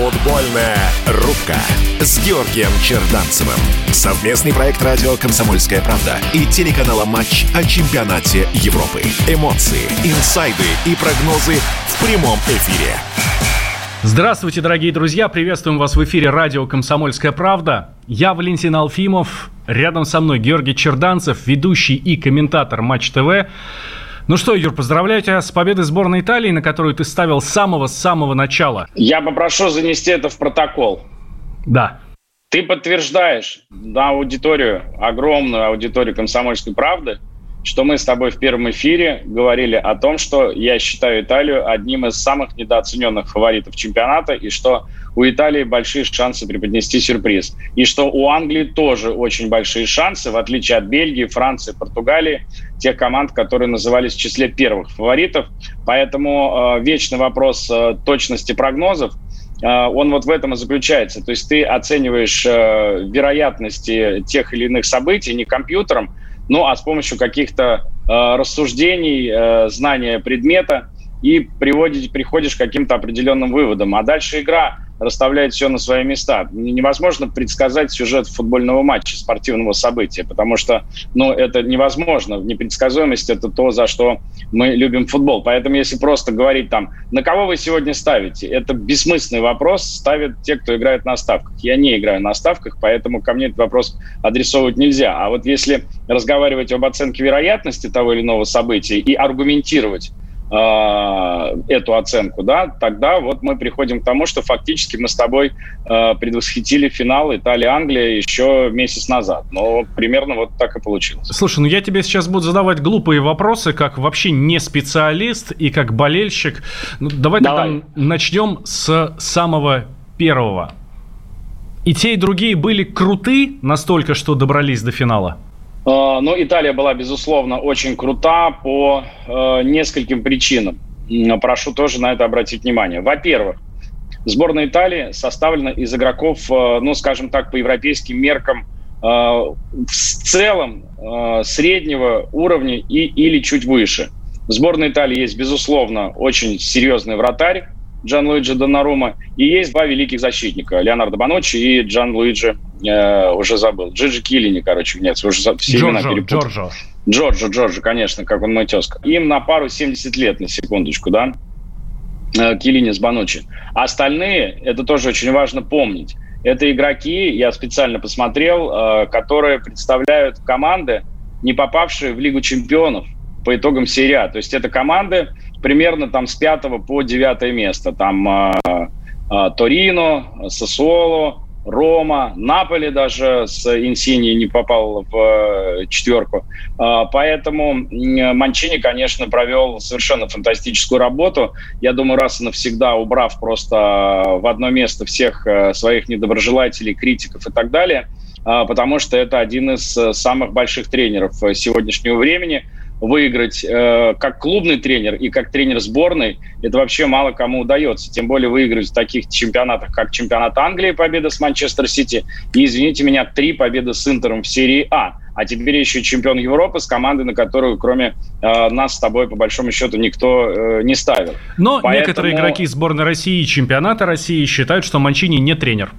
Футбольная рубка с Георгием Черданцевым. Совместный проект радио «Комсомольская правда» и телеканала «Матч» о чемпионате Европы. Эмоции, инсайды и прогнозы в прямом эфире. Здравствуйте, дорогие друзья! Приветствуем вас в эфире радио «Комсомольская правда». Я Валентин Алфимов. Рядом со мной Георгий Черданцев, ведущий и комментатор «Матч ТВ». Ну что, Юр, поздравляю тебя с победой сборной Италии, на которую ты ставил с самого-самого начала. Я попрошу занести это в протокол. Да. Ты подтверждаешь на аудиторию, огромную аудиторию «Комсомольской правды», что мы с тобой в первом эфире говорили о том, что я считаю Италию одним из самых недооцененных фаворитов чемпионата, и что у Италии большие шансы преподнести сюрприз. И что у Англии тоже очень большие шансы, в отличие от Бельгии, Франции, Португалии, тех команд, которые назывались в числе первых фаворитов. Поэтому э, вечный вопрос э, точности прогнозов, э, он вот в этом и заключается. То есть ты оцениваешь э, вероятности тех или иных событий не компьютером, ну а с помощью каких-то э, рассуждений, э, знания предмета и приводить, приходишь к каким-то определенным выводам. А дальше игра расставляет все на свои места. Невозможно предсказать сюжет футбольного матча, спортивного события, потому что ну, это невозможно. Непредсказуемость – это то, за что мы любим футбол. Поэтому если просто говорить там, на кого вы сегодня ставите, это бессмысленный вопрос, ставят те, кто играет на ставках. Я не играю на ставках, поэтому ко мне этот вопрос адресовывать нельзя. А вот если разговаривать об оценке вероятности того или иного события и аргументировать Э, эту оценку, да, тогда вот мы приходим к тому, что фактически мы с тобой э, предвосхитили финал Италия-Англия еще месяц назад. Но примерно вот так и получилось. Слушай, ну я тебе сейчас буду задавать глупые вопросы, как вообще не специалист и как болельщик. Ну, давай, давай. тогда начнем с самого первого. И те, и другие были круты настолько, что добрались до финала? А, но Италия была, безусловно, очень крута по э, нескольким причинам. Прошу тоже на это обратить внимание. Во-первых, сборная Италии составлена из игроков, э, ну, скажем так, по европейским меркам, э, в целом среднего уровня и, или чуть выше. В сборной Италии есть, безусловно, очень серьезный вратарь Джан Луиджи Донарума, и есть два великих защитника, Леонардо Баночи и Джан Луиджи э, уже забыл. Джиджи Киллини, короче, нет, уже все Джорджо, имена перепутал. Джорджо. Джорджо, Джорджо, конечно, как он мой тезка. Им на пару 70 лет, на секундочку, да? Э, Киллини с Баночи. А остальные, это тоже очень важно помнить, это игроки, я специально посмотрел, э, которые представляют команды, не попавшие в Лигу чемпионов по итогам серии А. То есть это команды примерно там с 5 по 9 место. Там э, Торино, Сосуоло, Рома, Наполи даже с Инсини не попал в э, четверку. Э, поэтому Манчини, конечно, провел совершенно фантастическую работу. Я думаю, раз и навсегда убрав просто в одно место всех э, своих недоброжелателей, критиков и так далее, потому что это один из самых больших тренеров сегодняшнего времени – выиграть э, как клубный тренер и как тренер сборной, это вообще мало кому удается. Тем более выиграть в таких чемпионатах, как чемпионат Англии, победа с Манчестер Сити, и, извините меня, три победы с Интером в серии А. А теперь еще чемпион Европы с командой, на которую, кроме э, нас с тобой, по большому счету, никто э, не ставил. Но Поэтому... некоторые игроки сборной России и чемпионата России считают, что Манчини не тренер.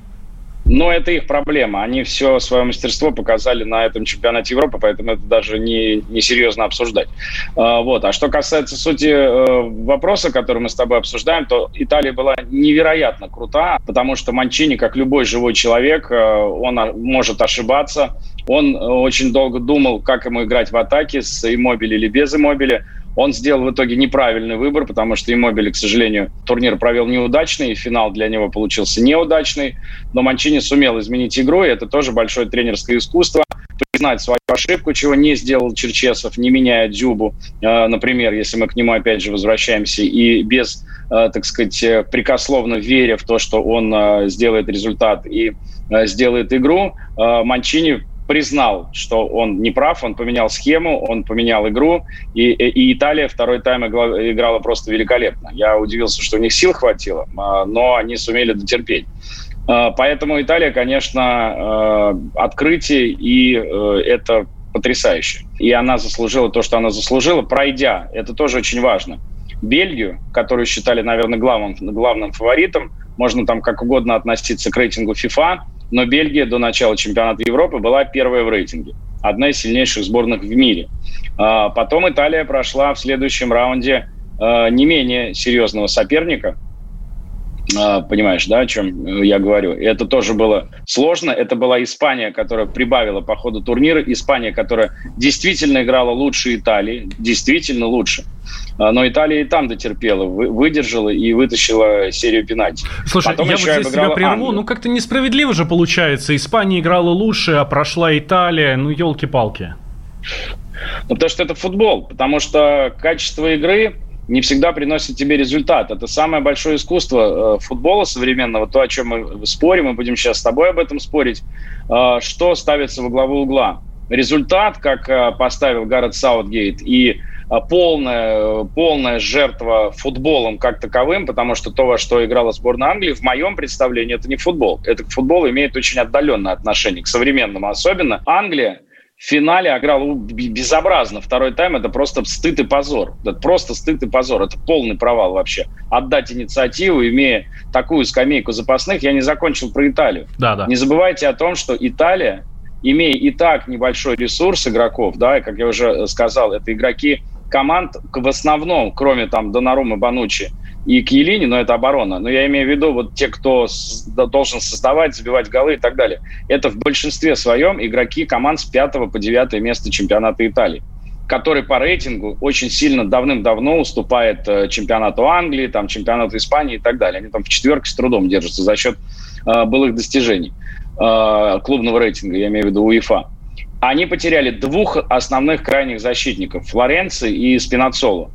Но это их проблема. Они все свое мастерство показали на этом чемпионате Европы, поэтому это даже не, не серьезно обсуждать. А, вот. А что касается сути э, вопроса, который мы с тобой обсуждаем, то Италия была невероятно крута, потому что Манчини, как любой живой человек, э, он может ошибаться. Он очень долго думал, как ему играть в атаке с иммобили или без иммобили. Он сделал в итоге неправильный выбор, потому что Иммобили, к сожалению, турнир провел неудачный, финал для него получился неудачный. Но Манчини сумел изменить игру, и это тоже большое тренерское искусство. Признать свою ошибку, чего не сделал Черчесов, не меняя Дзюбу, э, например, если мы к нему опять же возвращаемся, и без, э, так сказать, э, прикословно веря в то, что он сделает результат и сделает игру, Манчини признал, что он не прав, он поменял схему, он поменял игру, и, и Италия второй тайм играла, просто великолепно. Я удивился, что у них сил хватило, а, но они сумели дотерпеть. А, поэтому Италия, конечно, а, открытие, и э, это потрясающе. И она заслужила то, что она заслужила, пройдя. Это тоже очень важно. Бельгию, которую считали, наверное, главным, главным фаворитом, можно там как угодно относиться к рейтингу FIFA, но Бельгия до начала чемпионата Европы была первая в рейтинге. Одна из сильнейших сборных в мире. А, потом Италия прошла в следующем раунде а, не менее серьезного соперника – понимаешь, да, о чем я говорю. Это тоже было сложно. Это была Испания, которая прибавила по ходу турнира. Испания, которая действительно играла лучше Италии, действительно лучше. А, но Италия и там дотерпела, выдержала и вытащила серию пенальти. Слушай, Потом я вот здесь тебя прерву. Англию. Ну, как-то несправедливо же получается. Испания играла лучше, а прошла Италия. Ну, елки-палки. Ну, потому что это футбол. Потому что качество игры не всегда приносит тебе результат. Это самое большое искусство э, футбола современного, то, о чем мы спорим, мы будем сейчас с тобой об этом спорить, э, что ставится во главу угла. Результат, как э, поставил Гаррет Саутгейт, и полная, полная жертва футболом как таковым, потому что то, во что играла сборная Англии, в моем представлении, это не футбол. Это футбол имеет очень отдаленное отношение к современному. Особенно Англия в финале играл безобразно. Второй тайм – это просто стыд и позор. Это просто стыд и позор. Это полный провал вообще. Отдать инициативу, имея такую скамейку запасных, я не закончил про Италию. Да, да. Не забывайте о том, что Италия, имея и так небольшой ресурс игроков, да, и, как я уже сказал, это игроки команд в основном, кроме там Донарумы, Банучи, и к Елине, но это оборона. Но я имею в виду вот те, кто должен создавать, забивать голы и так далее. Это в большинстве своем игроки команд с 5 по 9 место чемпионата Италии который по рейтингу очень сильно давным-давно уступает э, чемпионату Англии, там, чемпионату Испании и так далее. Они там в четверке с трудом держатся за счет э, былых достижений э, клубного рейтинга, я имею в виду УЕФА. Они потеряли двух основных крайних защитников – Флоренции и Спинацоло.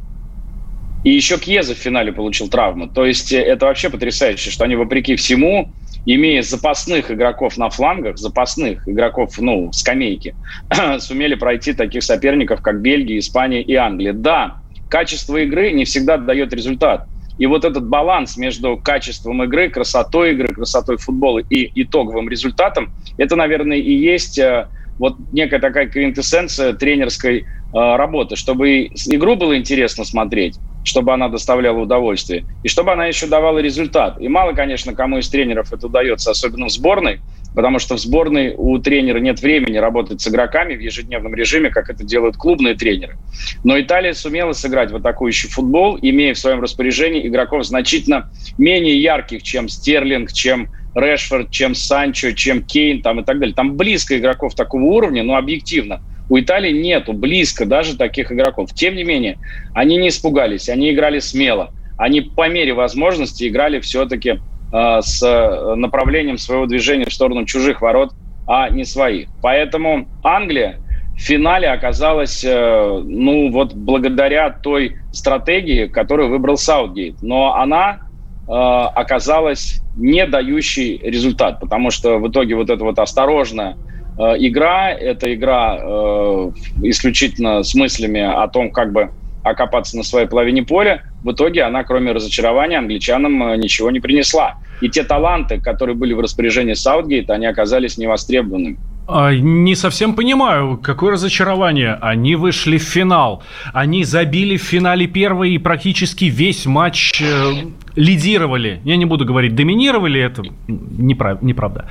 И еще Кьеза в финале получил травму. То есть э, это вообще потрясающе, что они, вопреки всему, имея запасных игроков на флангах, запасных игроков, ну, скамейки, сумели пройти таких соперников, как Бельгия, Испания и Англия. Да, качество игры не всегда дает результат. И вот этот баланс между качеством игры, красотой игры, красотой футбола и итоговым результатом, это, наверное, и есть э, вот некая такая квинтэссенция тренерской э, работы, чтобы игру было интересно смотреть, чтобы она доставляла удовольствие, и чтобы она еще давала результат. И мало, конечно, кому из тренеров это удается, особенно в сборной, потому что в сборной у тренера нет времени работать с игроками в ежедневном режиме, как это делают клубные тренеры. Но Италия сумела сыграть в атакующий футбол, имея в своем распоряжении игроков значительно менее ярких, чем Стерлинг, чем Решфорд, чем Санчо, чем Кейн там, и так далее. Там близко игроков такого уровня, но объективно – у Италии нету близко даже таких игроков. Тем не менее, они не испугались, они играли смело. Они по мере возможности играли все-таки э, с направлением своего движения в сторону чужих ворот, а не своих. Поэтому Англия в финале оказалась, э, ну вот благодаря той стратегии, которую выбрал Саутгейт. Но она э, оказалась не дающей результат, потому что в итоге вот это вот осторожное игра – это игра э, исключительно с мыслями о том, как бы окопаться на своей половине поля. В итоге она, кроме разочарования, англичанам э, ничего не принесла. И те таланты, которые были в распоряжении Саутгейта, они оказались невостребованными. А, не совсем понимаю, какое разочарование. Они вышли в финал. Они забили в финале первый и практически весь матч э, лидировали. Я не буду говорить, доминировали, это неправ, неправда.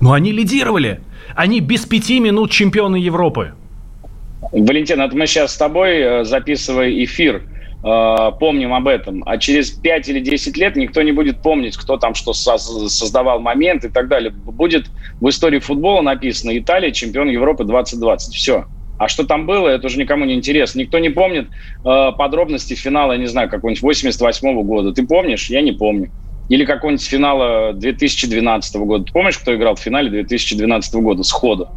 Но они лидировали. Они без пяти минут чемпионы Европы. Валентин, это мы сейчас с тобой, э, записывая эфир, э, помним об этом. А через 5 или 10 лет никто не будет помнить, кто там что создавал момент и так далее. Будет в истории футбола написано «Италия чемпион Европы 2020». Все. А что там было, это уже никому не интересно. Никто не помнит э, подробности финала, я не знаю, какого-нибудь 88 -го года. Ты помнишь? Я не помню. Или какого-нибудь финала 2012 года. Ты помнишь, кто играл в финале 2012 года сходу?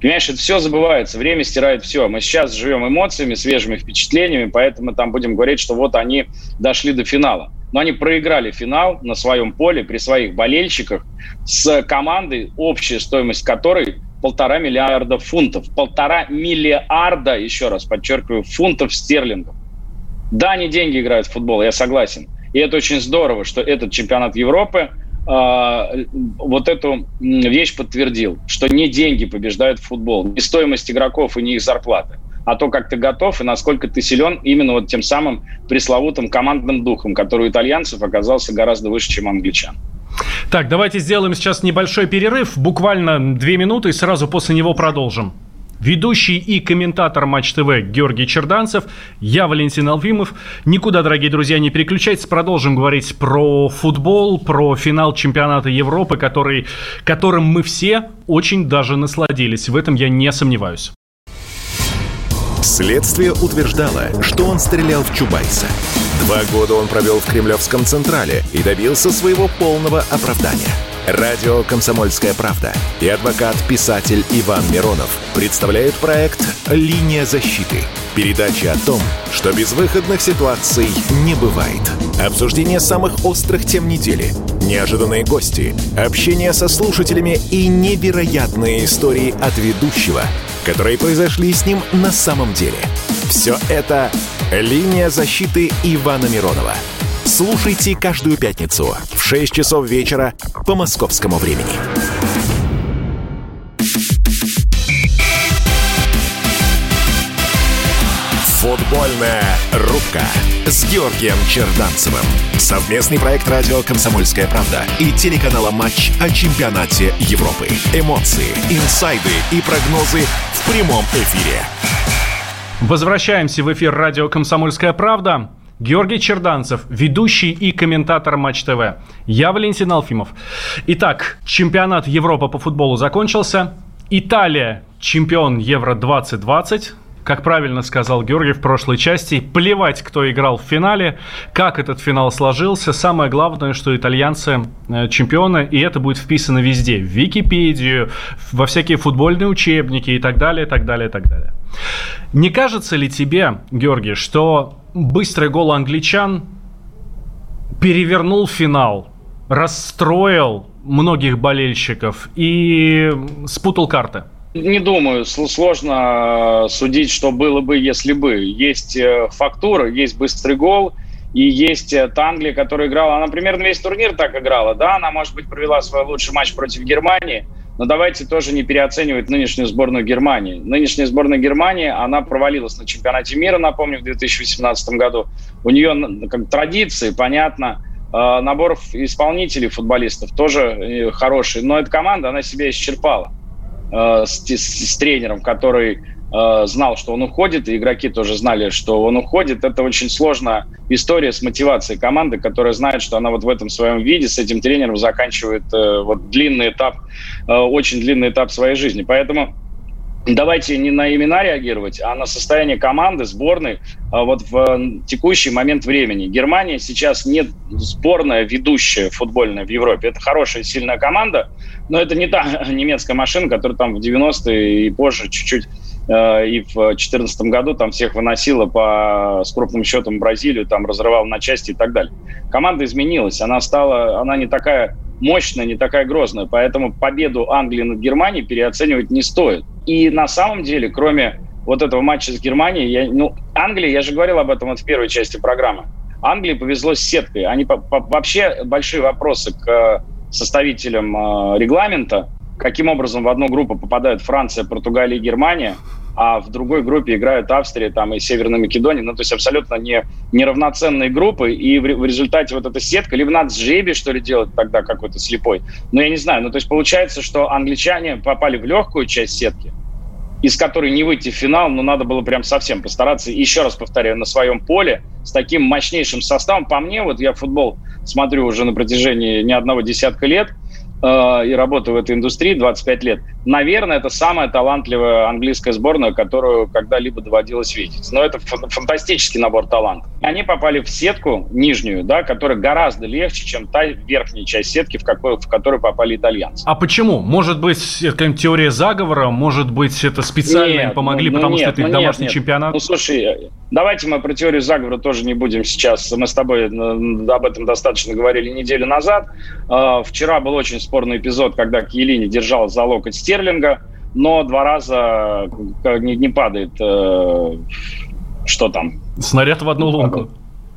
Понимаешь, это все забывается, время стирает все. Мы сейчас живем эмоциями, свежими впечатлениями, поэтому там будем говорить, что вот они дошли до финала. Но они проиграли финал на своем поле при своих болельщиках с командой, общая стоимость которой полтора миллиарда фунтов. Полтора миллиарда, еще раз подчеркиваю, фунтов стерлингов. Да, они деньги играют в футбол, я согласен. И это очень здорово, что этот чемпионат Европы э, вот эту вещь подтвердил, что не деньги побеждают футбол, не стоимость игроков и не их зарплаты, а то, как ты готов и насколько ты силен именно вот тем самым пресловутым командным духом, который у итальянцев оказался гораздо выше, чем у англичан. Так, давайте сделаем сейчас небольшой перерыв, буквально две минуты, и сразу после него продолжим. Ведущий и комментатор Матч ТВ Георгий Черданцев, я Валентин Алфимов. Никуда, дорогие друзья, не переключайтесь. Продолжим говорить про футбол, про финал чемпионата Европы, который, которым мы все очень даже насладились. В этом я не сомневаюсь. Следствие утверждало, что он стрелял в Чубайса. Два года он провел в Кремлевском Централе и добился своего полного оправдания. Радио «Комсомольская правда» и адвокат-писатель Иван Миронов представляют проект «Линия защиты». Передача о том, что безвыходных ситуаций не бывает. Обсуждение самых острых тем недели, неожиданные гости, общение со слушателями и невероятные истории от ведущего, которые произошли с ним на самом деле. Все это «Линия защиты» Ивана Миронова. Слушайте каждую пятницу в 6 часов вечера по московскому времени. Футбольная рубка с Георгием Черданцевым. Совместный проект радио «Комсомольская правда» и телеканала «Матч» о чемпионате Европы. Эмоции, инсайды и прогнозы в прямом эфире. Возвращаемся в эфир радио «Комсомольская правда». Георгий Черданцев, ведущий и комментатор Матч ТВ. Я Валентин Алфимов. Итак, чемпионат Европы по футболу закончился. Италия чемпион Евро 2020 как правильно сказал Георгий в прошлой части, плевать, кто играл в финале, как этот финал сложился. Самое главное, что итальянцы э, чемпионы, и это будет вписано везде. В Википедию, во всякие футбольные учебники и так далее, так далее, так далее. Не кажется ли тебе, Георгий, что быстрый гол англичан перевернул финал, расстроил многих болельщиков и спутал карты? Не думаю, сложно э, судить, что было бы, если бы. Есть э, фактура, есть быстрый гол, и есть э, Танглия, которая играла, она примерно весь турнир так играла, да, она, может быть, провела свой лучший матч против Германии, но давайте тоже не переоценивать нынешнюю сборную Германии. Нынешняя сборная Германии, она провалилась на чемпионате мира, напомню, в 2018 году. У нее как традиции, понятно, набор исполнителей футболистов тоже хороший, но эта команда, она себя исчерпала. Э, с, с, с тренером, который э, знал, что он уходит, и игроки тоже знали, что он уходит. Это очень сложная история с мотивацией команды, которая знает, что она вот в этом своем виде с этим тренером заканчивает э, вот длинный этап, э, очень длинный этап своей жизни. Поэтому давайте не на имена реагировать, а на состояние команды, сборной а вот в текущий момент времени. Германия сейчас не сборная ведущая футбольная в Европе. Это хорошая, сильная команда, но это не та немецкая машина, которая там в 90-е и позже чуть-чуть э, и в 2014 году там всех выносила по с крупным счетом Бразилию, там разрывала на части и так далее. Команда изменилась, она стала, она не такая мощная, не такая грозная, поэтому победу Англии над Германией переоценивать не стоит. И на самом деле, кроме вот этого матча с Германией, я, ну, Англия, я же говорил об этом вот в первой части программы, Англии повезло с сеткой. Они по, по, вообще большие вопросы к э, составителям э, регламента, каким образом в одну группу попадают Франция, Португалия и Германия, а в другой группе играют Австрия там, и Северная Македония. Ну, то есть абсолютно не, неравноценные группы, и в, в результате вот эта сетка, либо надо жребий, что ли, делать тогда какой-то слепой. Но я не знаю. Ну, то есть получается, что англичане попали в легкую часть сетки, из которой не выйти в финал, но надо было прям совсем постараться. И еще раз повторяю, на своем поле с таким мощнейшим составом. По мне, вот я футбол смотрю уже на протяжении не одного десятка лет – Э, и работаю в этой индустрии 25 лет, наверное, это самая талантливая английская сборная, которую когда-либо доводилось видеть. Но это фантастический набор талантов. Они попали в сетку нижнюю, да, которая гораздо легче, чем та верхняя часть сетки, в, какой, в которую попали итальянцы. А почему? Может быть, это какая-нибудь теория заговора? Может быть, это специально нет, им помогли, ну, потому нет, что это их ну, домашний нет, чемпионат? Ну, слушай, давайте мы про теорию заговора тоже не будем сейчас. Мы с тобой э, об этом достаточно говорили неделю назад. Э, вчера был очень спорный эпизод, когда Киелини держал за локоть Стерлинга, но два раза не, не падает, э, что там? Снаряд в одну лунку.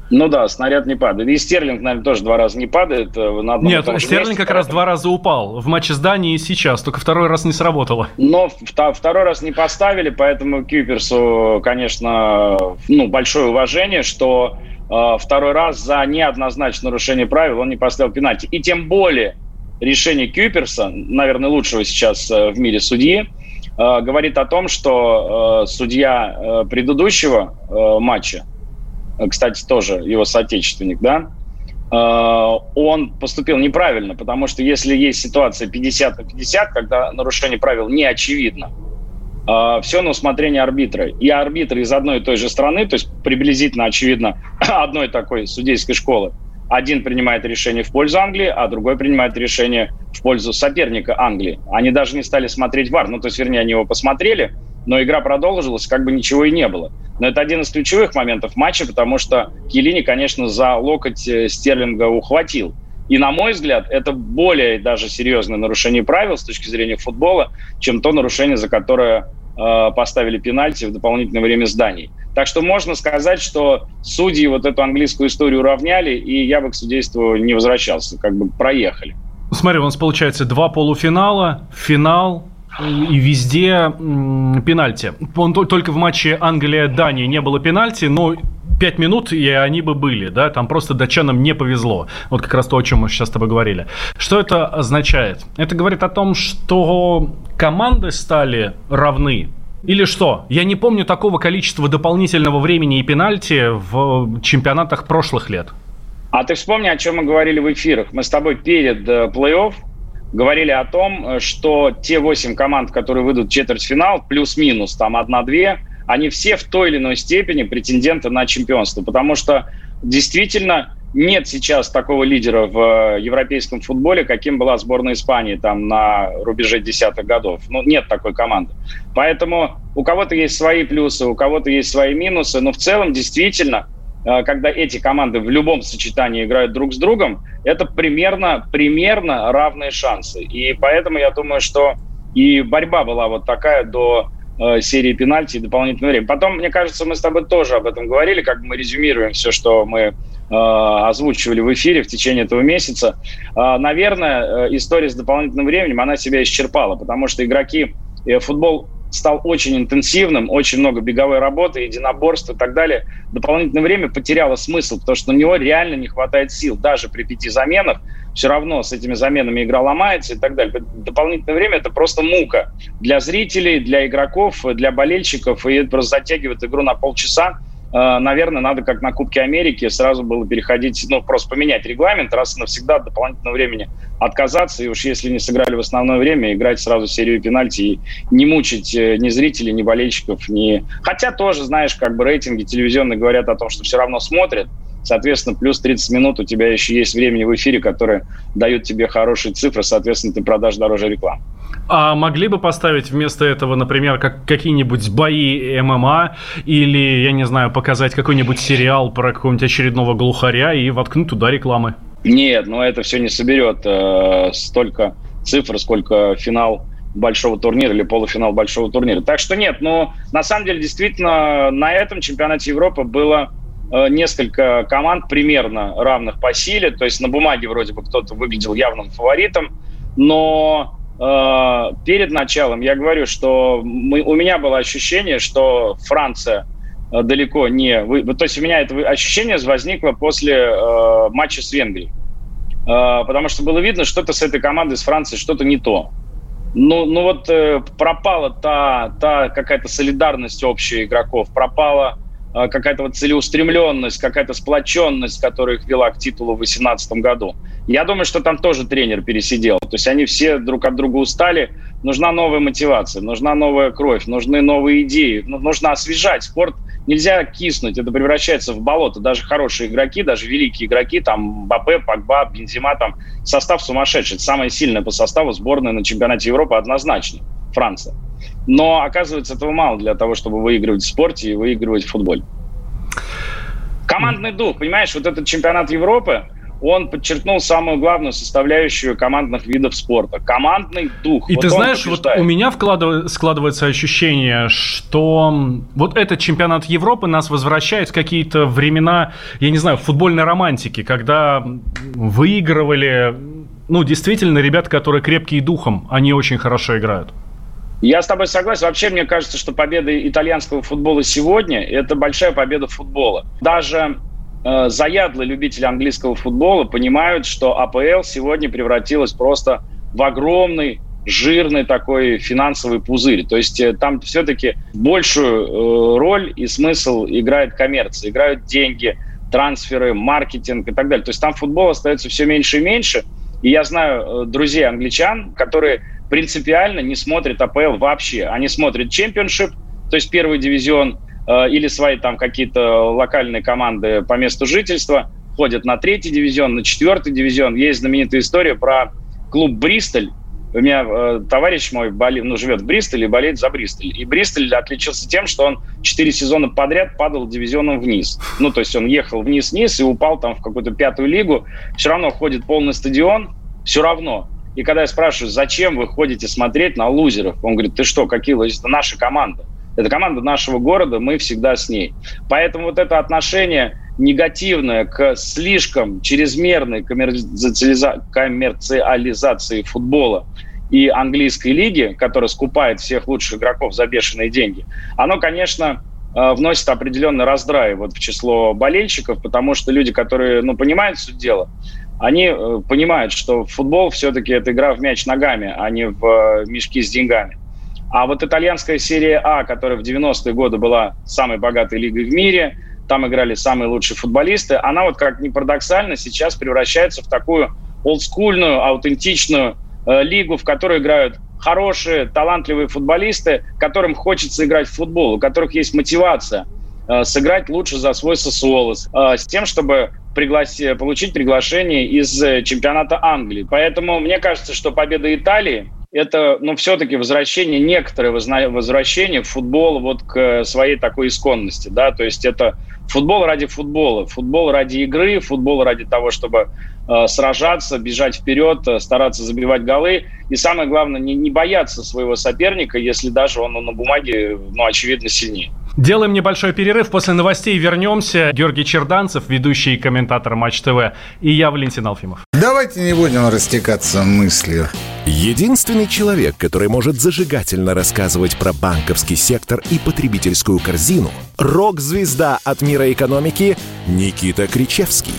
Ну да, снаряд не падает. И Стерлинг, наверное, тоже два раза не падает. Э, на Нет, Стерлинг месте, как раз два раза упал. В матче с Данией и сейчас, только второй раз не сработало. Но второй раз не поставили, поэтому Кюперсу, конечно, ну, большое уважение, что э, второй раз за неоднозначное нарушение правил он не поставил пенальти. И тем более решение Кюперса, наверное, лучшего сейчас э, в мире судьи, э, говорит о том, что э, судья предыдущего матча, кстати, тоже его соотечественник, да, он поступил неправильно, потому что если есть ситуация 50 на 50, когда нарушение правил не очевидно, все на усмотрение арбитра. И арбитр из одной и той же страны, то есть приблизительно очевидно одной такой судейской школы, один принимает решение в пользу Англии, а другой принимает решение в пользу соперника Англии. Они даже не стали смотреть ВАР, ну, то есть, вернее, они его посмотрели, но игра продолжилась, как бы ничего и не было. Но это один из ключевых моментов матча, потому что Келини, конечно, за локоть э, Стерлинга ухватил. И, на мой взгляд, это более даже серьезное нарушение правил с точки зрения футбола, чем то нарушение, за которое поставили пенальти в дополнительное время зданий. Так что можно сказать, что судьи вот эту английскую историю уравняли, и я бы к судейству не возвращался, как бы проехали. Смотри, у нас получается два полуфинала, финал, и везде пенальти. Он только в матче Англия-Дания не было пенальти, но 5 минут, и они бы были, да, там просто датчанам не повезло. Вот как раз то, о чем мы сейчас с тобой говорили. Что это означает? Это говорит о том, что команды стали равны, или что? Я не помню такого количества дополнительного времени и пенальти в чемпионатах прошлых лет. А ты вспомни, о чем мы говорили в эфирах. Мы с тобой перед э, плей-офф говорили о том, э, что те восемь команд, которые выйдут в четвертьфинал, плюс-минус там одна-две, они все в той или иной степени претенденты на чемпионство, потому что действительно нет сейчас такого лидера в э, европейском футболе, каким была сборная Испании там на рубеже десятых годов. Ну, нет такой команды. Поэтому у кого-то есть свои плюсы, у кого-то есть свои минусы, но в целом действительно – Э, когда эти команды в любом сочетании играют друг с другом, это примерно, примерно равные шансы. И поэтому я думаю, что и борьба была вот такая до э, серии пенальти и дополнительного времени. Потом, мне кажется, мы с тобой тоже об этом говорили, как мы резюмируем все, что мы э, озвучивали в эфире в течение этого месяца. Э, наверное, э, история с дополнительным временем, она себя исчерпала, потому что игроки, футбол стал очень интенсивным, очень много беговой работы, единоборств и так далее. Дополнительное время потеряло смысл, потому что на него реально не хватает сил. Даже при пяти заменах все равно с этими заменами игра ломается и так далее. Дополнительное время – это просто мука для зрителей, для игроков, для болельщиков, и это просто затягивает игру на полчаса. Э, наверное, надо, как на Кубке Америки, сразу было переходить, ну, просто поменять регламент, раз и навсегда от дополнительного времени отказаться, и уж если не сыграли в основное время, играть сразу серию пенальти и не мучить э, ни зрителей, ни болельщиков, ни... Хотя тоже, знаешь, как бы рейтинги телевизионные говорят о том, что все равно смотрят, Соответственно, плюс 30 минут у тебя еще есть времени в эфире, которые дают тебе хорошие цифры, соответственно, ты продашь дороже рекламу. А могли бы поставить вместо этого, например, как, какие-нибудь бои ММА или, я не знаю, показать какой-нибудь сериал про какого-нибудь очередного глухаря и воткнуть туда рекламы? Нет, но это все не соберет э, столько цифр, сколько финал большого турнира или полуфинал большого турнира. Так что нет, но на самом деле действительно на этом чемпионате Европы было несколько команд примерно равных по силе. То есть на бумаге вроде бы кто-то выглядел явным фаворитом, но э, перед началом я говорю, что мы, у меня было ощущение, что Франция э, далеко не... Вы, то есть у меня это ощущение возникло после э, матча с Венгрией. Э, потому что было видно, что-то с этой командой, с Францией, что-то не то. Ну, ну вот э, пропала та, та какая-то солидарность общая игроков, пропала какая-то вот целеустремленность, какая-то сплоченность, которая их вела к титулу в 2018 году. Я думаю, что там тоже тренер пересидел. То есть они все друг от друга устали. Нужна новая мотивация, нужна новая кровь, нужны новые идеи, ну, нужно освежать. Спорт нельзя киснуть, это превращается в болото. Даже хорошие игроки, даже великие игроки, там Бапе, Пакба, Бензима, там состав сумасшедший. Самая сильная по составу сборная на чемпионате Европы однозначно. Франция. Но, оказывается, этого мало для того, чтобы выигрывать в спорте и выигрывать в футболе. Командный дух, понимаешь, вот этот чемпионат Европы, он подчеркнул самую главную составляющую командных видов спорта – командный дух. И вот ты знаешь, вот у меня складывается ощущение, что вот этот чемпионат Европы нас возвращает в какие-то времена, я не знаю, футбольной романтики, когда выигрывали, ну, действительно, ребята, которые крепкие духом, они очень хорошо играют. Я с тобой согласен. Вообще, мне кажется, что победа итальянского футбола сегодня – это большая победа футбола. Даже э, заядлые любители английского футбола понимают, что АПЛ сегодня превратилась просто в огромный жирный такой финансовый пузырь. То есть э, там все-таки большую э, роль и смысл играет коммерция, играют деньги, трансферы, маркетинг и так далее. То есть там футбол остается все меньше и меньше. И я знаю э, друзей англичан, которые принципиально не смотрят АПЛ вообще. Они смотрят чемпионшип, то есть первый дивизион, э, или свои там какие-то локальные команды по месту жительства, ходят на третий дивизион, на четвертый дивизион. Есть знаменитая история про клуб «Бристоль», у меня э, товарищ мой боли, ну, живет в Бристоле и болеет за Бристоль. И Бристоль отличился тем, что он четыре сезона подряд падал дивизионом вниз. Ну, то есть он ехал вниз-вниз и упал там в какую-то пятую лигу. Все равно ходит полный стадион, все равно. И когда я спрашиваю, зачем вы ходите смотреть на лузеров, он говорит, ты что, какие лузеры? Это наша команда. Это команда нашего города, мы всегда с ней. Поэтому вот это отношение негативное к слишком чрезмерной коммерциализации футбола и английской лиги, которая скупает всех лучших игроков за бешеные деньги, оно, конечно, э, вносит определенный раздрай вот в число болельщиков, потому что люди, которые ну, понимают суть дела, они э, понимают, что футбол все-таки это игра в мяч ногами, а не в э, мешки с деньгами. А вот итальянская серия А, которая в 90-е годы была самой богатой лигой в мире, там играли самые лучшие футболисты, она вот как ни парадоксально сейчас превращается в такую олдскульную, аутентичную э, лигу, в которой играют хорошие, талантливые футболисты, которым хочется играть в футбол, у которых есть мотивация э, сыграть лучше за свой сосуолос, с тем, чтобы пригласи, получить приглашение из э, чемпионата Англии. Поэтому мне кажется, что победа Италии это, ну, все-таки возвращение, некоторое возвращение в футбол вот к своей такой исконности, да, то есть это футбол ради футбола, футбол ради игры, футбол ради того, чтобы э, сражаться, бежать вперед, э, стараться забивать голы, и самое главное, не, не бояться своего соперника, если даже он ну, на бумаге, ну, очевидно, сильнее. Делаем небольшой перерыв. После новостей вернемся. Георгий Черданцев, ведущий и комментатор Матч ТВ. И я, Валентин Алфимов. Давайте не будем растекаться мыслью. Единственный человек, который может зажигательно рассказывать про банковский сектор и потребительскую корзину – рок-звезда от мира экономики Никита Кричевский.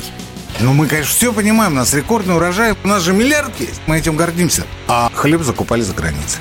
Ну, мы, конечно, все понимаем, у нас рекордный урожай, у нас же миллиард есть, мы этим гордимся. А хлеб закупали за границей.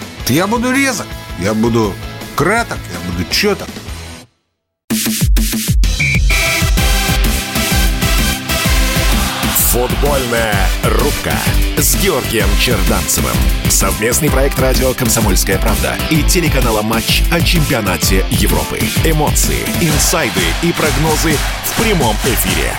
Я буду резок, я буду краток, я буду четок. Футбольная рубка с Георгием Черданцевым. Совместный проект радио «Комсомольская правда» и телеканала «Матч» о чемпионате Европы. Эмоции, инсайды и прогнозы в прямом эфире.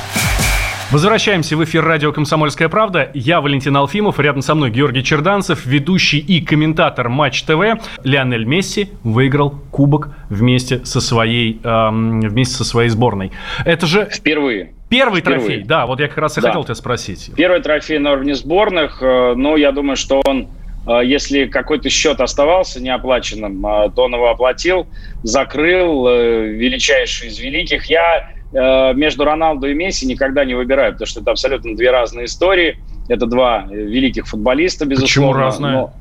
Возвращаемся в эфир радио «Комсомольская правда». Я Валентин Алфимов, рядом со мной Георгий Черданцев, ведущий и комментатор Матч ТВ. Лионель Месси выиграл кубок вместе со своей, эм, вместе со своей сборной. Это же... Впервые. Первый Впервые. трофей, да, вот я как раз и да. хотел тебя спросить. Первый трофей на уровне сборных, э, но я думаю, что он э, если какой-то счет оставался неоплаченным, э, то он его оплатил, закрыл, величайший из великих. Я между Роналду и Месси никогда не выбираю, потому что это абсолютно две разные истории. Это два великих футболиста, безусловно. Почему разные? Но,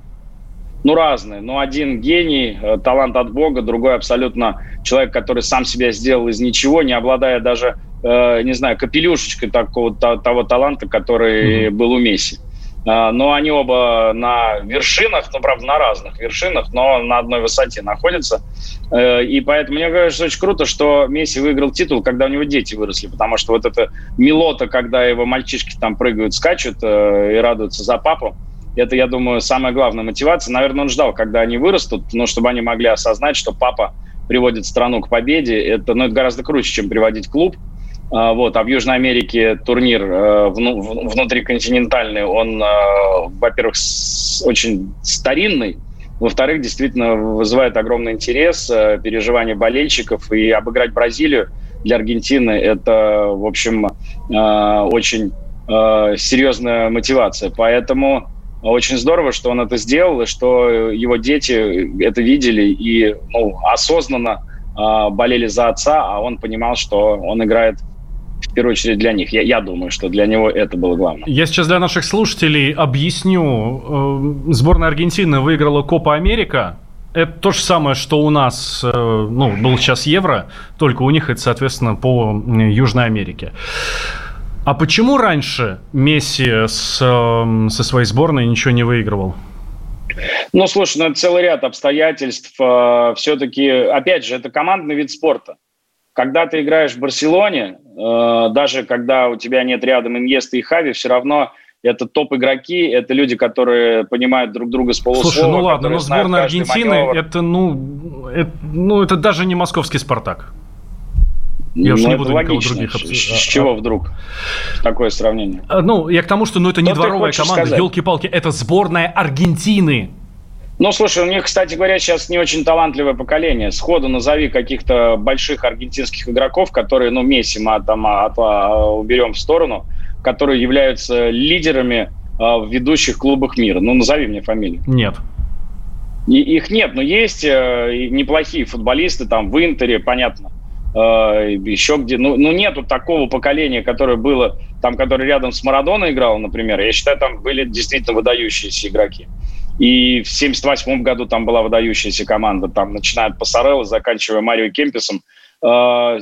ну, разные. Но один гений, э, талант от Бога, другой абсолютно человек, который сам себя сделал из ничего, не обладая даже, э, не знаю, капелюшечкой такого того таланта, который mm-hmm. был у Месси. А, но они оба на вершинах, ну, правда, на разных вершинах, но на одной высоте находятся. Э, и поэтому мне кажется, очень круто, что Месси выиграл титул, когда у него дети выросли, потому что вот это милота, когда его мальчишки там прыгают, скачут э, и радуются за папу, это, я думаю, самая главная мотивация. Наверное, он ждал, когда они вырастут, но чтобы они могли осознать, что папа приводит страну к победе. Это, ну, это гораздо круче, чем приводить клуб. А, вот. А в Южной Америке турнир э, внутриконтинентальный, он, э, во-первых, очень старинный, во-вторых, действительно вызывает огромный интерес, э, переживания болельщиков. И обыграть Бразилию для Аргентины – это, в общем, очень серьезная мотивация. Поэтому очень здорово, что он это сделал, и что его дети это видели и ну, осознанно болели за отца, а он понимал, что он играет в первую очередь для них. Я, я думаю, что для него это было главное. Я сейчас для наших слушателей объясню. Э, сборная Аргентины выиграла Копа Америка. Это то же самое, что у нас, э, ну, был сейчас Евро, только у них это, соответственно, по Южной Америке. А почему раньше Месси с, со своей сборной ничего не выигрывал? Ну, слушай, ну это целый ряд обстоятельств. Э, Все-таки, опять же, это командный вид спорта. Когда ты играешь в Барселоне, даже когда у тебя нет рядом Иньеста и Хави, все равно это топ-игроки, это люди, которые понимают друг друга с полуслова. Слушай, ну ладно, но сборная Аргентины, это, ну, это, ну, это даже не московский «Спартак». Я уж ну, не буду логично. других обсуждать. С, с чего вдруг такое сравнение? А, ну, я к тому, что ну, это не дворовая команда, елки-палки, это сборная Аргентины. Ну, слушай, у них, кстати говоря, сейчас не очень талантливое поколение. Сходу назови каких-то больших аргентинских игроков, которые, ну, Месси мы там а, уберем в сторону, которые являются лидерами а, в ведущих клубах мира. Ну, назови мне фамилию. Нет. И, их нет, но есть э, неплохие футболисты там в Интере, понятно. Э, еще где. Ну, ну, нету такого поколения, которое было там, который рядом с Марадоной играл, например. Я считаю, там были действительно выдающиеся игроки. И в 78 году там была выдающаяся команда, там, начиная от Пассарелла, заканчивая Марио Кемписом. Э,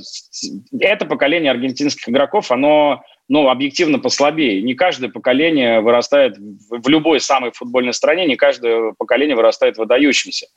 это поколение аргентинских игроков, оно ну, объективно послабее. Не каждое поколение вырастает в любой самой футбольной стране, не каждое поколение вырастает выдающимся.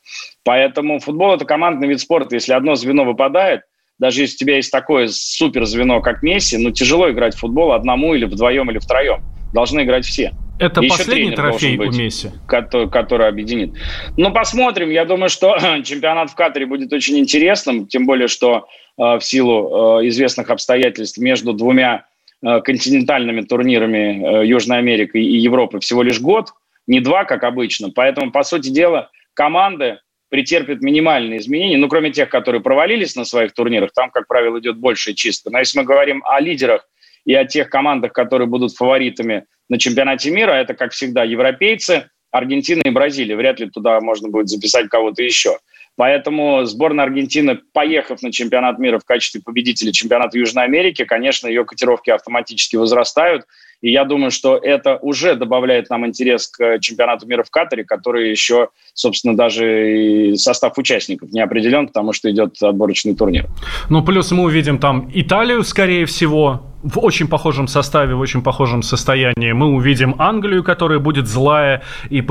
Поэтому футбол – это командный вид спорта. Если одно звено выпадает, даже если у тебя есть такое супер звено, как Месси, ну, тяжело играть в футбол одному или вдвоем или втроем. Должны играть все. Это и последний трофей быть, у Месси? Который, который объединит. Ну, посмотрим. Я думаю, что чемпионат в Катаре будет очень интересным, тем более, что э, в силу э, известных обстоятельств между двумя э, континентальными турнирами э, Южной Америки и Европы всего лишь год, не два, как обычно. Поэтому, по сути дела, команды претерпят минимальные изменения, ну, кроме тех, которые провалились на своих турнирах, там, как правило, идет большая чистка. Но если мы говорим о лидерах и о тех командах, которые будут фаворитами на чемпионате мира. Это, как всегда, европейцы, Аргентина и Бразилия. Вряд ли туда можно будет записать кого-то еще. Поэтому сборная Аргентины, поехав на чемпионат мира в качестве победителя чемпионата Южной Америки, конечно, ее котировки автоматически возрастают. И я думаю, что это уже добавляет нам интерес к чемпионату мира в Катаре, который еще, собственно, даже и состав участников не определен, потому что идет отборочный турнир. Ну, плюс мы увидим там Италию, скорее всего, в очень похожем составе, в очень похожем состоянии. Мы увидим Англию, которая будет злая и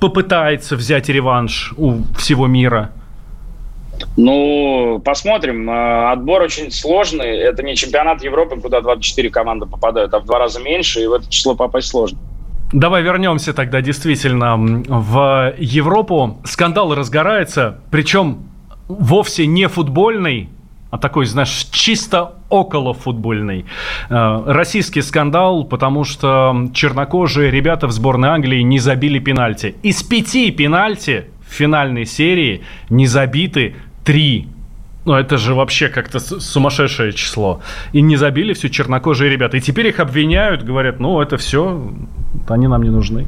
попытается взять реванш у всего мира. Ну, посмотрим. Э, отбор очень сложный. Это не чемпионат Европы, куда 24 команды попадают, а в два раза меньше, и в это число попасть сложно. Давай вернемся тогда действительно в Европу. Скандал разгорается, причем вовсе не футбольный, а такой, знаешь, чисто около футбольный. Э, российский скандал, потому что чернокожие ребята в сборной Англии не забили пенальти. Из пяти пенальти финальной серии не забиты три. Ну, это же вообще как-то сумасшедшее число. И не забили все чернокожие ребята. И теперь их обвиняют, говорят, ну, это все, они нам не нужны.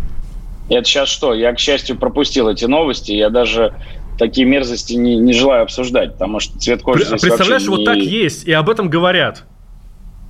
Это сейчас что? Я, к счастью, пропустил эти новости. Я даже такие мерзости не, не желаю обсуждать, потому что цвет кожи При, здесь Представляешь, не... вот так есть, и об этом говорят.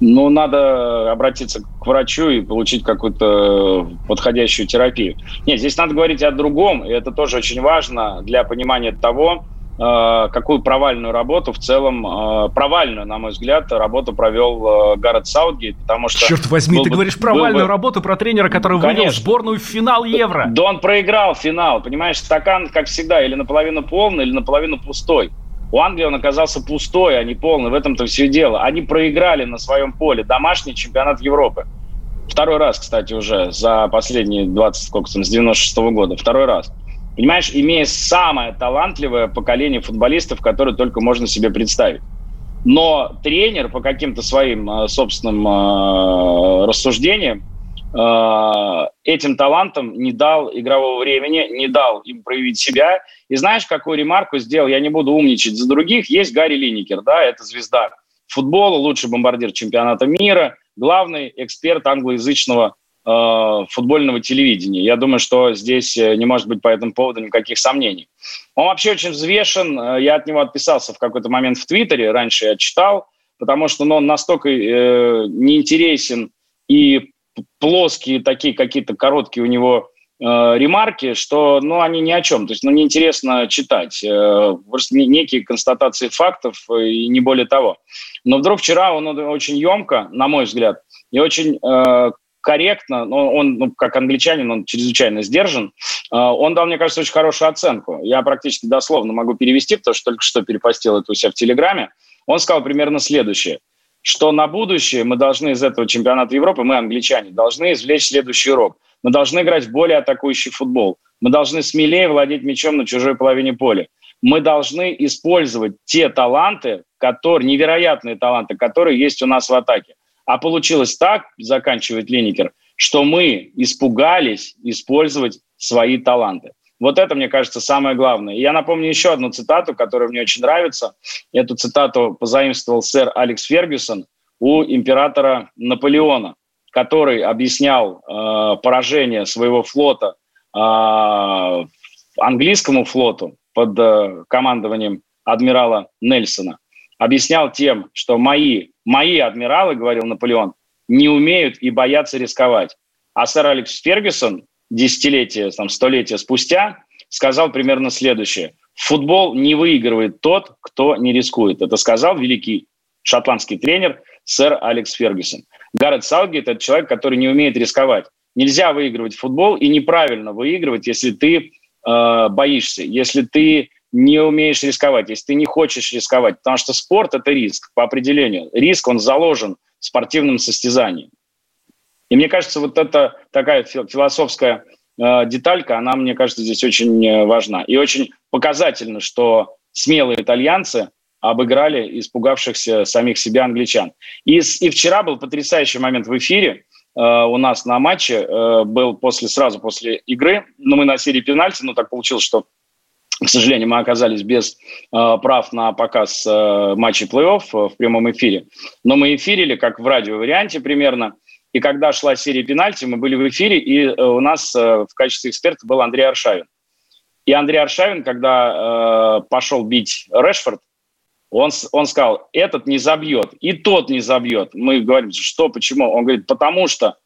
Ну, надо обратиться к врачу и получить какую-то подходящую терапию. Нет, здесь надо говорить о другом, и это тоже очень важно для понимания того, э, какую провальную работу в целом, э, провальную, на мой взгляд, работу провел э, Гаррет Саутгейт, потому что... Черт возьми, ты бы, говоришь провальную бы... работу про тренера, который Конечно. вывел сборную в финал Евро. Да он проиграл финал, понимаешь, стакан, как всегда, или наполовину полный, или наполовину пустой. У Англии он оказался пустой, а не полный. В этом-то все дело. Они проиграли на своем поле домашний чемпионат Европы. Второй раз, кстати, уже за последние 20, сколько там, с 96 -го года. Второй раз. Понимаешь, имея самое талантливое поколение футболистов, которое только можно себе представить. Но тренер по каким-то своим э, собственным э, рассуждениям этим талантам не дал игрового времени, не дал им проявить себя. И знаешь, какую ремарку сделал? Я не буду умничать за других. Есть Гарри Линникер, да, это звезда футбола, лучший бомбардир чемпионата мира, главный эксперт англоязычного э, футбольного телевидения. Я думаю, что здесь э, не может быть по этому поводу никаких сомнений. Он вообще очень взвешен. Э, я от него отписался в какой-то момент в Твиттере, раньше я читал, потому что ну, он настолько э, неинтересен и плоские такие какие-то короткие у него э, ремарки, что ну, они ни о чем. То есть ну, неинтересно читать. Э, просто некие констатации фактов э, и не более того. Но вдруг вчера он очень емко, на мой взгляд, и очень э, корректно, но он, ну, как англичанин, он чрезвычайно сдержан, э, он дал, мне кажется, очень хорошую оценку. Я практически дословно могу перевести, потому что только что перепостил это у себя в Телеграме. Он сказал примерно следующее – что на будущее мы должны из этого чемпионата Европы, мы, англичане, должны извлечь следующий урок. Мы должны играть в более атакующий футбол. Мы должны смелее владеть мячом на чужой половине поля. Мы должны использовать те таланты, которые, невероятные таланты, которые есть у нас в атаке. А получилось так, заканчивает Леникер, что мы испугались использовать свои таланты. Вот это, мне кажется, самое главное. И я напомню еще одну цитату, которая мне очень нравится. Эту цитату позаимствовал сэр Алекс Фергюсон у императора Наполеона, который объяснял э, поражение своего флота э, английскому флоту под э, командованием адмирала Нельсона. Объяснял тем, что мои, мои адмиралы, говорил Наполеон, не умеют и боятся рисковать. А сэр Алекс Фергюсон десятилетия, там, столетия спустя сказал примерно следующее. Футбол не выигрывает тот, кто не рискует. Это сказал великий шотландский тренер сэр Алекс Фергюсон. Гаррет Саутгейт – это человек, который не умеет рисковать. Нельзя выигрывать футбол и неправильно выигрывать, если ты э, боишься, если ты не умеешь рисковать, если ты не хочешь рисковать. Потому что спорт – это риск по определению. Риск, он заложен в спортивном состязании. И мне кажется, вот эта такая философская э, деталька, она, мне кажется, здесь очень э, важна. И очень показательно, что смелые итальянцы обыграли испугавшихся самих себя англичан. И, и вчера был потрясающий момент в эфире э, у нас на матче, был после, сразу после игры, но мы на серии пенальти, но так получилось, что к сожалению, мы оказались без прав на показ э, матчей плей-офф в прямом эфире. Но мы эфирили, как в радиоварианте примерно. И когда шла серия пенальти, мы были в эфире, и э, у нас э, в качестве эксперта был Андрей Аршавин. И Андрей Аршавин, когда э, пошел бить Решфорд, он, он сказал, этот не забьет, и тот не забьет. Мы говорим, что, почему? Он говорит, потому что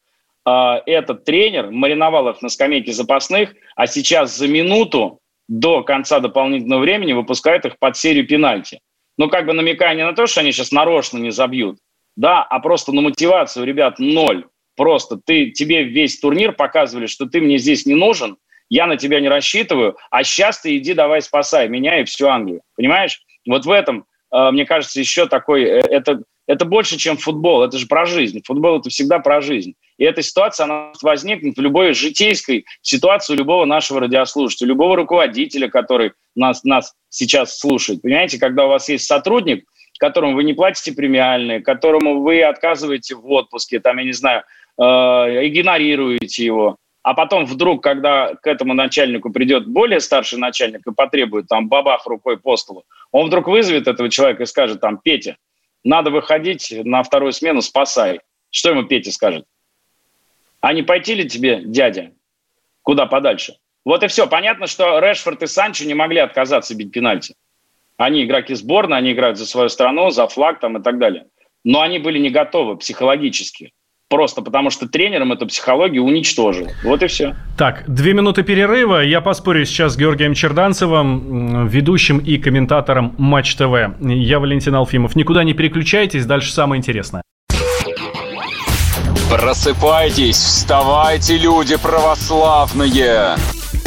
э, этот тренер мариновал их на скамейке запасных, а сейчас за минуту до конца дополнительного времени выпускает их под серию пенальти. Ну, как бы намекая не на то, что они сейчас нарочно не забьют, да, а просто на мотивацию, ребят, ноль. Просто ты, тебе весь турнир показывали, что ты мне здесь не нужен, я на тебя не рассчитываю, а сейчас ты иди давай спасай меня и всю Англию. Понимаешь? Вот в этом, э, мне кажется, еще такой, э, это, это больше, чем футбол, это же про жизнь. Футбол – это всегда про жизнь. И эта ситуация, она возникнет в любой житейской ситуации у любого нашего радиослушателя, любого руководителя, который нас, нас сейчас слушает. Понимаете, когда у вас есть сотрудник – которому вы не платите премиальные, которому вы отказываете в отпуске, там, я не знаю, э, игнорируете его, а потом вдруг, когда к этому начальнику придет более старший начальник и потребует там бабах рукой по столу, он вдруг вызовет этого человека и скажет там, Петя, надо выходить на вторую смену, спасай. Что ему Петя скажет? А не пойти ли тебе, дядя, куда подальше? Вот и все. Понятно, что Решфорд и Санчо не могли отказаться бить пенальти. Они игроки сборной, они играют за свою страну, за флаг там и так далее. Но они были не готовы психологически. Просто потому что тренером эту психологию уничтожил. Вот и все. Так, две минуты перерыва. Я поспорю сейчас с Георгием Черданцевым, ведущим и комментатором Матч ТВ. Я Валентин Алфимов. Никуда не переключайтесь, дальше самое интересное. Просыпайтесь, вставайте, люди православные!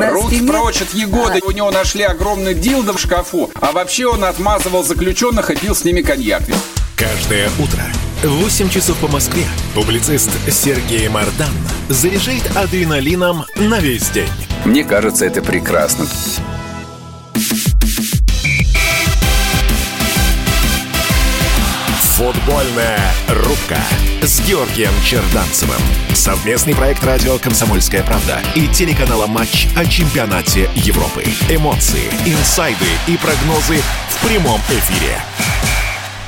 Руки стене... прочь от Егоды. А. У него нашли огромный дилдо в шкафу. А вообще он отмазывал заключенных и пил с ними коньяк. Каждое утро в 8 часов по Москве публицист Сергей Мардан заряжает адреналином на весь день. Мне кажется, это прекрасно. Футбольная рубка с Георгием Черданцевым. Совместный проект радио «Комсомольская правда» и телеканала «Матч» о чемпионате Европы. Эмоции, инсайды и прогнозы в прямом эфире.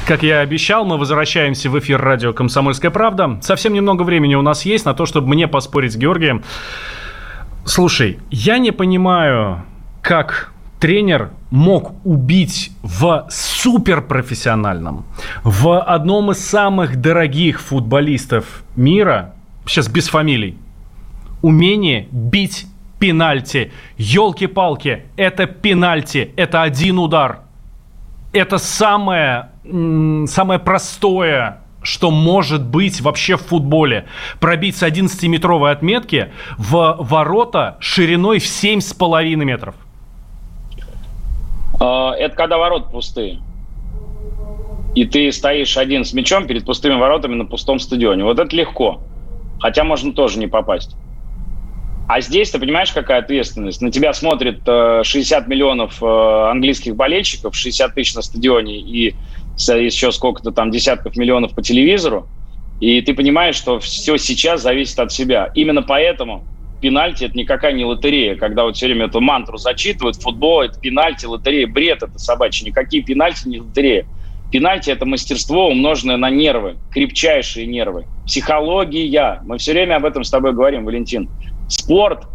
Как я и обещал, мы возвращаемся в эфир радио «Комсомольская правда». Совсем немного времени у нас есть на то, чтобы мне поспорить с Георгием. Слушай, я не понимаю, как тренер мог убить в суперпрофессиональном, в одном из самых дорогих футболистов мира, сейчас без фамилий, умение бить пенальти. Елки-палки, это пенальти, это один удар. Это самое, самое простое, что может быть вообще в футболе. Пробить с 11-метровой отметки в ворота шириной в 7,5 метров. А, это когда ворот пустые. И ты стоишь один с мячом перед пустыми воротами на пустом стадионе. Вот это легко. Хотя можно тоже не попасть. А здесь, ты понимаешь, какая ответственность? На тебя смотрит 60 э, миллионов э, английских болельщиков, 60 тысяч на стадионе и еще сколько-то там десятков миллионов по телевизору. И ты понимаешь, что все сейчас зависит от себя. Именно поэтому пенальти это никакая не лотерея, когда вот все время эту мантру зачитывают, футбол это пенальти, лотерея, бред это собачий, никакие пенальти не лотерея. Пенальти это мастерство, умноженное на нервы, крепчайшие нервы. Психология. Мы все время об этом с тобой говорим, Валентин. Спорт,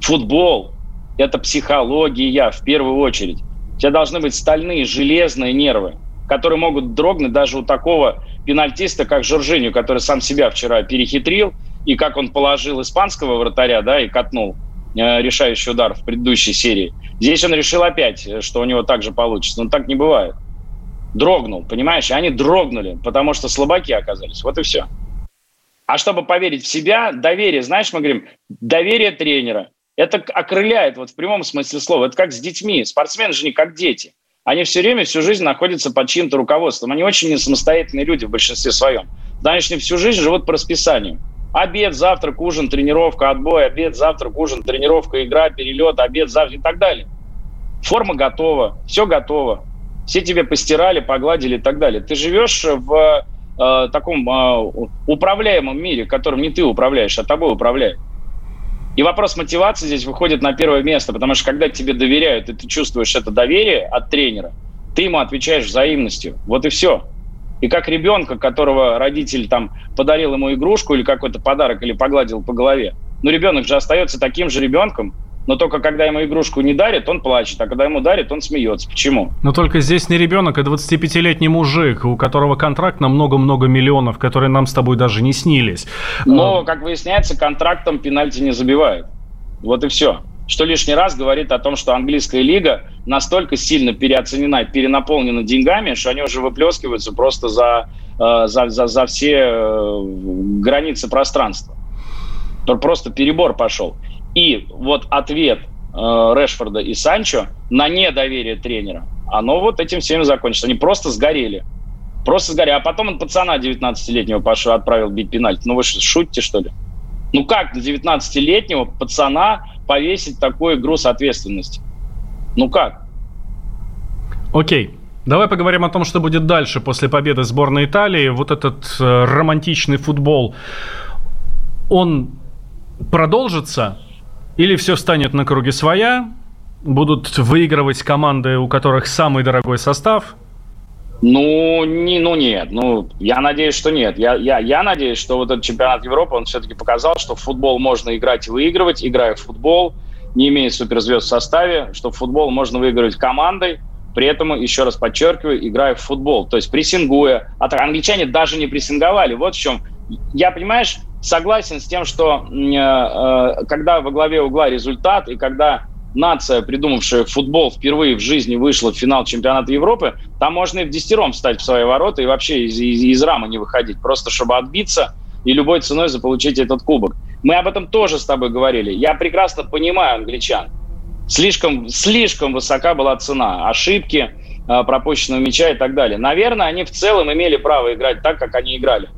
футбол – это психология в первую очередь. У тебя должны быть стальные, железные нервы, которые могут дрогнуть даже у такого пенальтиста, как Жоржиню, который сам себя вчера перехитрил – и как он положил испанского вратаря, да, и катнул э, решающий удар в предыдущей серии. Здесь он решил опять, э, что у него так же получится. Но так не бывает. Дрогнул, понимаешь? Они дрогнули, потому что слабаки оказались. Вот и все. А чтобы поверить в себя, доверие, знаешь, мы говорим, доверие тренера. Это окрыляет, вот в прямом смысле слова. Это как с детьми. Спортсмены же не как дети. Они все время, всю жизнь находятся под чьим-то руководством. Они очень не самостоятельные люди в большинстве своем. Знаешь, они всю жизнь живут по расписанию. Обед, завтрак, ужин, тренировка, отбой, обед, завтрак, ужин, тренировка, игра, перелет, обед, завтрак и так далее. Форма готова, все готово. Все тебе постирали, погладили и так далее. Ты живешь в э, таком э, управляемом мире, которым не ты управляешь, а тобой управляют. И вопрос мотивации здесь выходит на первое место, потому что когда тебе доверяют, и ты чувствуешь это доверие от тренера, ты ему отвечаешь взаимностью. Вот и все. И как ребенка, которого родитель там подарил ему игрушку или какой-то подарок, или погладил по голове, ну, ребенок же остается таким же ребенком, но только когда ему игрушку не дарит, он плачет, а когда ему дарит, он смеется. Почему? Но только здесь не ребенок, а 25-летний мужик, у которого контракт на много-много миллионов, которые нам с тобой даже не снились. Но, а. как выясняется, контрактом пенальти не забивают. Вот и все что лишний раз говорит о том, что английская лига настолько сильно переоценена, перенаполнена деньгами, что они уже выплескиваются просто за, э, за, за, за все э, границы пространства. Просто перебор пошел. И вот ответ э, Решфорда и Санчо на недоверие тренера, оно вот этим всем закончится. Они просто сгорели. Просто сгорели. А потом он пацана 19-летнего пошел, отправил бить пенальти. Ну вы что, шутите, что ли? Ну как на 19-летнего пацана повесить такой груз ответственности? Ну как? Окей. Давай поговорим о том, что будет дальше после победы сборной Италии. Вот этот э, романтичный футбол, он продолжится или все станет на круге своя? будут выигрывать команды, у которых самый дорогой состав? Ну, не, ну нет. Ну, я надеюсь, что нет. Я, я, я надеюсь, что вот этот чемпионат Европы, он все-таки показал, что в футбол можно играть и выигрывать, играя в футбол, не имея суперзвезд в составе, что в футбол можно выигрывать командой, при этом, еще раз подчеркиваю, играя в футбол, то есть прессингуя. А так англичане даже не прессинговали. Вот в чем. Я, понимаешь, согласен с тем, что э, э, когда во главе угла результат, и когда нация, придумавшая футбол, впервые в жизни вышла в финал чемпионата Европы, там можно и в десятером встать в свои ворота и вообще из, из, из рамы не выходить, просто чтобы отбиться и любой ценой заполучить этот кубок. Мы об этом тоже с тобой говорили. Я прекрасно понимаю англичан. Слишком, слишком высока была цена. Ошибки, э, пропущенного мяча и так далее. Наверное, они в целом имели право играть так, как они играли.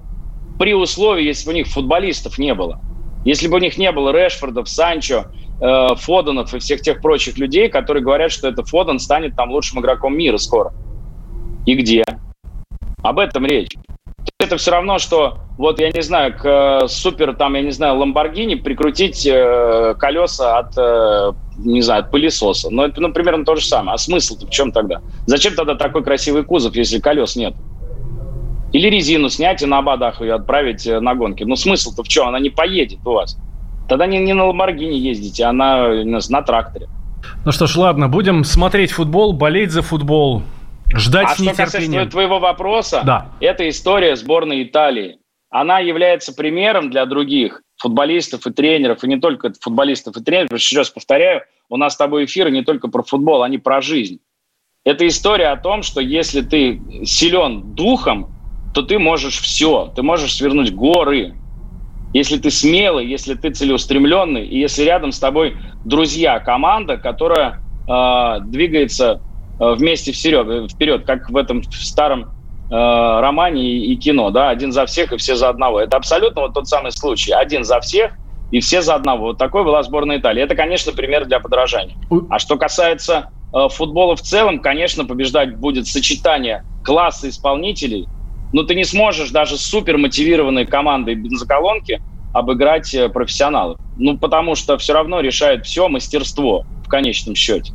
При условии, если бы у них футболистов не было. Если бы у них не было Решфордов, Санчо, э, Фоденов и всех тех прочих людей, которые говорят, что это Фоден станет там лучшим игроком мира скоро. И где? Об этом речь это все равно, что вот, я не знаю, к э, супер, там, я не знаю, Ламборгини прикрутить э, колеса от, э, не знаю, от пылесоса. Но это, ну, примерно то же самое. А смысл-то в чем тогда? Зачем тогда такой красивый кузов, если колес нет? Или резину снять и на ободах ее отправить э, на гонки. Ну, смысл-то в чем? Она не поедет у вас. Тогда не, не на Ламборгини ездите, а на, на, тракторе. Ну что ж, ладно, будем смотреть футбол, болеть за футбол. Ждать а с нетерпением. что касается твоего вопроса, да. это история сборной Италии. Она является примером для других футболистов и тренеров, и не только футболистов и тренеров. Еще раз повторяю, у нас с тобой эфиры не только про футбол, они про жизнь. Это история о том, что если ты силен духом, то ты можешь все. Ты можешь свернуть горы. Если ты смелый, если ты целеустремленный, и если рядом с тобой друзья, команда, которая э, двигается Э, вместе вперед, вперед как в этом старом э, романе и, и кино, да, один за всех и все за одного. Это абсолютно вот тот самый случай. Один за всех и все за одного. Вот такой была сборная Италии. Это, конечно, пример для подражания. А что касается э, футбола в целом, конечно, побеждать будет сочетание класса исполнителей. Но ты не сможешь даже с супер мотивированной командой бензоколонки обыграть э, профессионалов. Ну, потому что все равно решает все мастерство в конечном счете.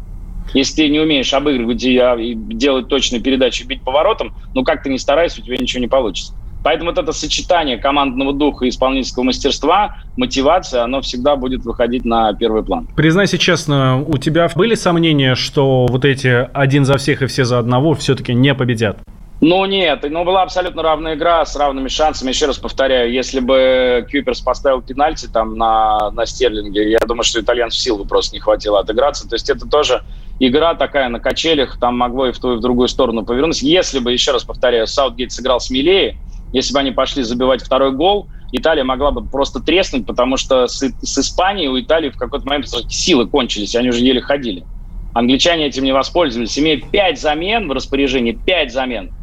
Если ты не умеешь обыгрывать а, и делать точные передачи, бить поворотом, ну как ты не старайся, у тебя ничего не получится. Поэтому вот это сочетание командного духа и исполнительского мастерства, мотивация, оно всегда будет выходить на первый план. Признайся честно, у тебя были сомнения, что вот эти один за всех и все за одного все-таки не победят? Ну нет, ну была абсолютно равная игра с равными шансами. Еще раз повторяю, если бы Кьюперс поставил пенальти там на, на Стерлинге, я думаю, что итальянцев сил бы просто не хватило отыграться. То есть это тоже игра такая на качелях, там могло и в ту, и в другую сторону повернуться. Если бы, еще раз повторяю, Саутгейт сыграл смелее, если бы они пошли забивать второй гол, Италия могла бы просто треснуть, потому что с, с Испанией у Италии в какой-то момент силы кончились, они уже еле ходили. Англичане этим не воспользовались. Имея пять замен в распоряжении, пять замен –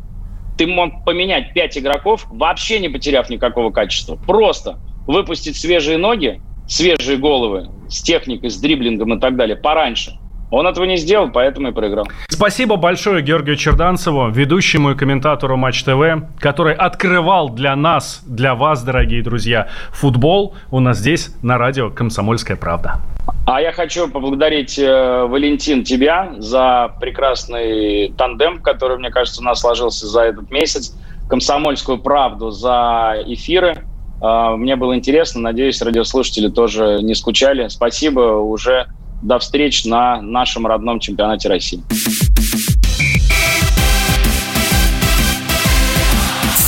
ты мог поменять 5 игроков, вообще не потеряв никакого качества. Просто выпустить свежие ноги, свежие головы с техникой, с дриблингом и так далее пораньше. Он этого не сделал, поэтому и проиграл. Спасибо большое Георгию Черданцеву, ведущему и комментатору Матч ТВ, который открывал для нас, для вас, дорогие друзья, футбол у нас здесь на радио «Комсомольская правда». А я хочу поблагодарить, э, Валентин, тебя за прекрасный тандем, который, мне кажется, у нас сложился за этот месяц. «Комсомольскую правду» за эфиры. Э, мне было интересно. Надеюсь, радиослушатели тоже не скучали. Спасибо. Уже до встреч на нашем родном чемпионате России.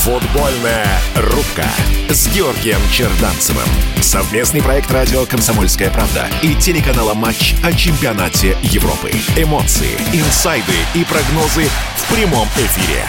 Футбольная рубка с Георгием Черданцевым. Совместный проект радио «Комсомольская правда» и телеканала «Матч» о чемпионате Европы. Эмоции, инсайды и прогнозы в прямом эфире.